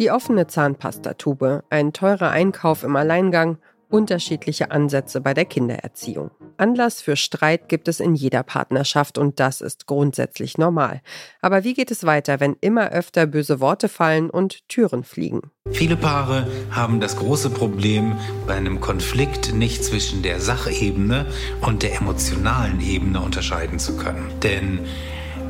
Die offene Zahnpastatube, ein teurer Einkauf im Alleingang, unterschiedliche Ansätze bei der Kindererziehung. Anlass für Streit gibt es in jeder Partnerschaft und das ist grundsätzlich normal. Aber wie geht es weiter, wenn immer öfter böse Worte fallen und Türen fliegen? Viele Paare haben das große Problem, bei einem Konflikt nicht zwischen der Sachebene und der emotionalen Ebene unterscheiden zu können. Denn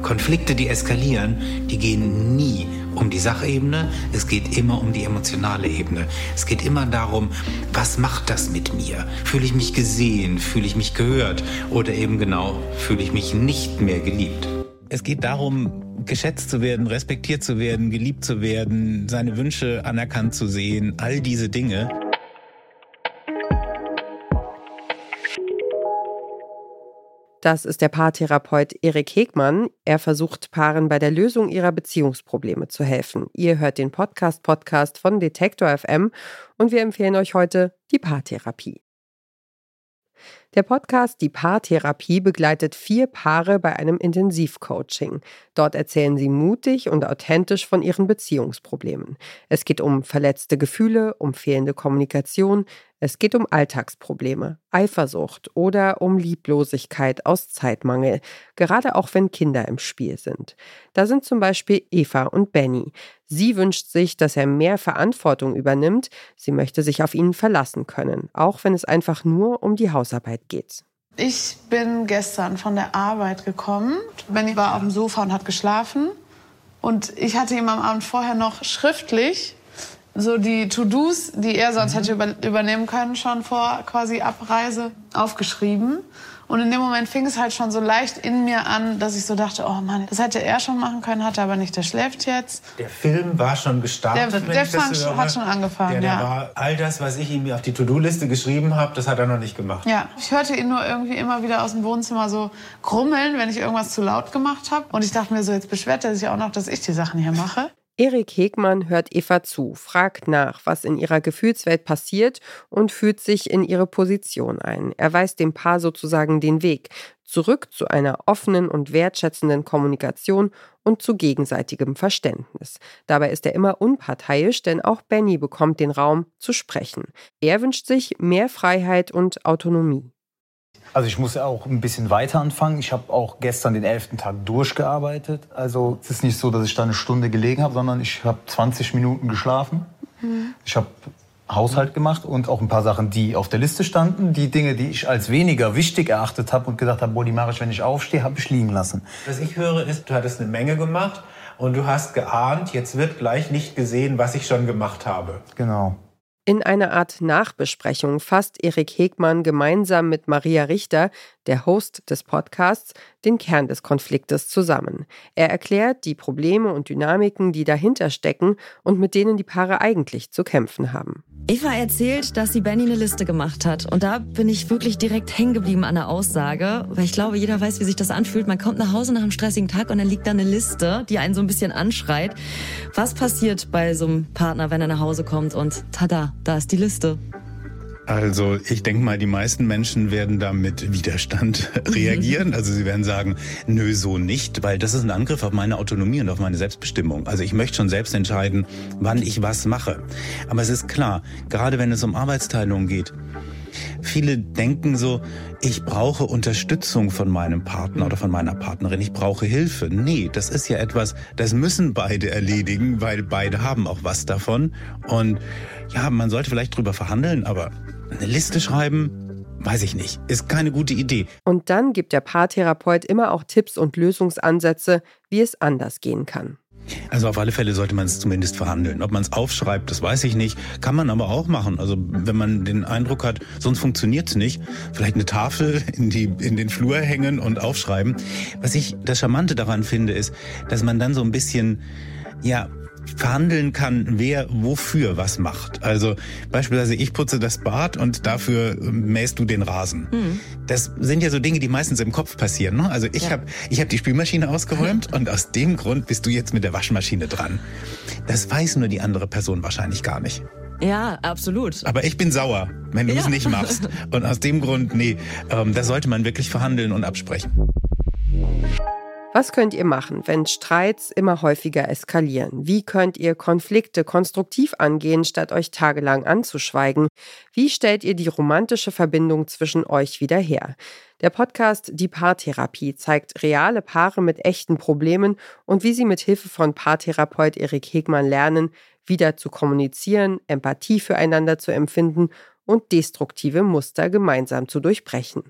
Konflikte, die eskalieren, die gehen nie um die Sachebene, es geht immer um die emotionale Ebene. Es geht immer darum, was macht das mit mir? Fühle ich mich gesehen? Fühle ich mich gehört? Oder eben genau, fühle ich mich nicht mehr geliebt? Es geht darum, geschätzt zu werden, respektiert zu werden, geliebt zu werden, seine Wünsche anerkannt zu sehen, all diese Dinge. Das ist der Paartherapeut Erik Hegmann. Er versucht Paaren bei der Lösung ihrer Beziehungsprobleme zu helfen. Ihr hört den Podcast Podcast von Detektor FM und wir empfehlen euch heute die Paartherapie. Der Podcast Die Paartherapie begleitet vier Paare bei einem Intensivcoaching. Dort erzählen sie mutig und authentisch von ihren Beziehungsproblemen. Es geht um verletzte Gefühle, um fehlende Kommunikation, es geht um Alltagsprobleme, Eifersucht oder um Lieblosigkeit aus Zeitmangel, gerade auch wenn Kinder im Spiel sind. Da sind zum Beispiel Eva und Benny. Sie wünscht sich, dass er mehr Verantwortung übernimmt. Sie möchte sich auf ihn verlassen können, auch wenn es einfach nur um die Hausarbeit geht. Ich bin gestern von der Arbeit gekommen. Benny war auf dem Sofa und hat geschlafen. Und ich hatte ihm am Abend vorher noch schriftlich so die To-Dos, die er sonst mhm. hätte über, übernehmen können, schon vor quasi Abreise aufgeschrieben. Und in dem Moment fing es halt schon so leicht in mir an, dass ich so dachte, oh Mann, das hätte er schon machen können, hat er aber nicht, der schläft jetzt. Der Film war schon gestartet, der, der das höre. hat schon angefangen, der, der ja. War all das, was ich ihm auf die To-Do-Liste geschrieben habe, das hat er noch nicht gemacht. Ja, ich hörte ihn nur irgendwie immer wieder aus dem Wohnzimmer so grummeln, wenn ich irgendwas zu laut gemacht habe. Und ich dachte mir so, jetzt beschwert er sich auch noch, dass ich die Sachen hier mache. Erik Hegmann hört Eva zu, fragt nach, was in ihrer Gefühlswelt passiert und fühlt sich in ihre Position ein. Er weist dem Paar sozusagen den Weg zurück zu einer offenen und wertschätzenden Kommunikation und zu gegenseitigem Verständnis. Dabei ist er immer unparteiisch, denn auch Benny bekommt den Raum zu sprechen. Er wünscht sich mehr Freiheit und Autonomie. Also ich muss auch ein bisschen weiter anfangen. Ich habe auch gestern den elften Tag durchgearbeitet. Also es ist nicht so, dass ich da eine Stunde gelegen habe, sondern ich habe 20 Minuten geschlafen. Mhm. Ich habe Haushalt gemacht und auch ein paar Sachen, die auf der Liste standen. Die Dinge, die ich als weniger wichtig erachtet habe und gedacht habe, boah, die mache ich, wenn ich aufstehe, habe ich liegen lassen. Was ich höre, ist, du hattest eine Menge gemacht und du hast geahnt, jetzt wird gleich nicht gesehen, was ich schon gemacht habe. Genau. In einer Art Nachbesprechung fasst Erik Hegmann gemeinsam mit Maria Richter, der Host des Podcasts, den Kern des Konfliktes zusammen. Er erklärt die Probleme und Dynamiken, die dahinter stecken und mit denen die Paare eigentlich zu kämpfen haben. Eva erzählt, dass sie Benny eine Liste gemacht hat. Und da bin ich wirklich direkt hängen geblieben an der Aussage, weil ich glaube, jeder weiß, wie sich das anfühlt. Man kommt nach Hause nach einem stressigen Tag und dann liegt da eine Liste, die einen so ein bisschen anschreit. Was passiert bei so einem Partner, wenn er nach Hause kommt und tada, da ist die Liste? Also ich denke mal, die meisten Menschen werden da mit Widerstand reagieren. Also sie werden sagen, nö, so nicht, weil das ist ein Angriff auf meine Autonomie und auf meine Selbstbestimmung. Also ich möchte schon selbst entscheiden, wann ich was mache. Aber es ist klar, gerade wenn es um Arbeitsteilung geht, Viele denken so, ich brauche Unterstützung von meinem Partner oder von meiner Partnerin, ich brauche Hilfe. Nee, das ist ja etwas, das müssen beide erledigen, weil beide haben auch was davon. Und ja, man sollte vielleicht drüber verhandeln, aber eine Liste schreiben, weiß ich nicht, ist keine gute Idee. Und dann gibt der Paartherapeut immer auch Tipps und Lösungsansätze, wie es anders gehen kann. Also auf alle Fälle sollte man es zumindest verhandeln. Ob man es aufschreibt, das weiß ich nicht. Kann man aber auch machen. Also wenn man den Eindruck hat, sonst funktioniert es nicht, vielleicht eine Tafel in, die, in den Flur hängen und aufschreiben. Was ich das Charmante daran finde, ist, dass man dann so ein bisschen, ja, verhandeln kann, wer wofür was macht. Also beispielsweise ich putze das Bad und dafür mähst du den Rasen. Mhm. Das sind ja so Dinge, die meistens im Kopf passieren. Ne? Also ich ja. habe ich hab die Spülmaschine ausgeräumt und aus dem Grund bist du jetzt mit der Waschmaschine dran. Das weiß nur die andere Person wahrscheinlich gar nicht. Ja, absolut. Aber ich bin sauer, wenn du es ja. nicht machst. Und aus dem Grund, nee, ähm, da sollte man wirklich verhandeln und absprechen. Was könnt ihr machen, wenn Streits immer häufiger eskalieren? Wie könnt ihr Konflikte konstruktiv angehen, statt euch tagelang anzuschweigen? Wie stellt ihr die romantische Verbindung zwischen euch wieder her? Der Podcast Die Paartherapie zeigt reale Paare mit echten Problemen und wie sie mit Hilfe von Paartherapeut Erik Hegmann lernen, wieder zu kommunizieren, Empathie füreinander zu empfinden und destruktive Muster gemeinsam zu durchbrechen.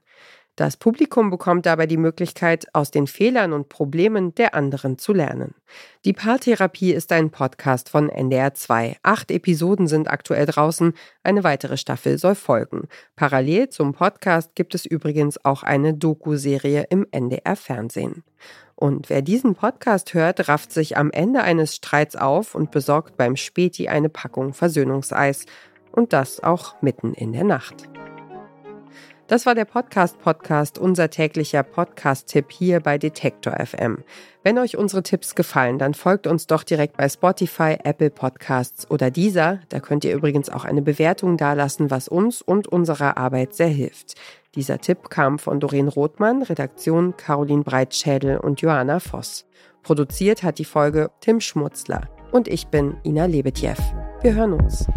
Das Publikum bekommt dabei die Möglichkeit, aus den Fehlern und Problemen der anderen zu lernen. Die Paartherapie ist ein Podcast von NDR2. Acht Episoden sind aktuell draußen, eine weitere Staffel soll folgen. Parallel zum Podcast gibt es übrigens auch eine Doku-Serie im NDR Fernsehen. Und wer diesen Podcast hört, rafft sich am Ende eines Streits auf und besorgt beim Späti eine Packung Versöhnungseis. Und das auch mitten in der Nacht. Das war der Podcast Podcast, unser täglicher Podcast-Tipp hier bei Detektor FM. Wenn euch unsere Tipps gefallen, dann folgt uns doch direkt bei Spotify, Apple Podcasts oder dieser. Da könnt ihr übrigens auch eine Bewertung dalassen, was uns und unserer Arbeit sehr hilft. Dieser Tipp kam von Doreen Rothmann, Redaktion Caroline Breitschädel und Johanna Voss. Produziert hat die Folge Tim Schmutzler. Und ich bin Ina Lebetjew. Wir hören uns.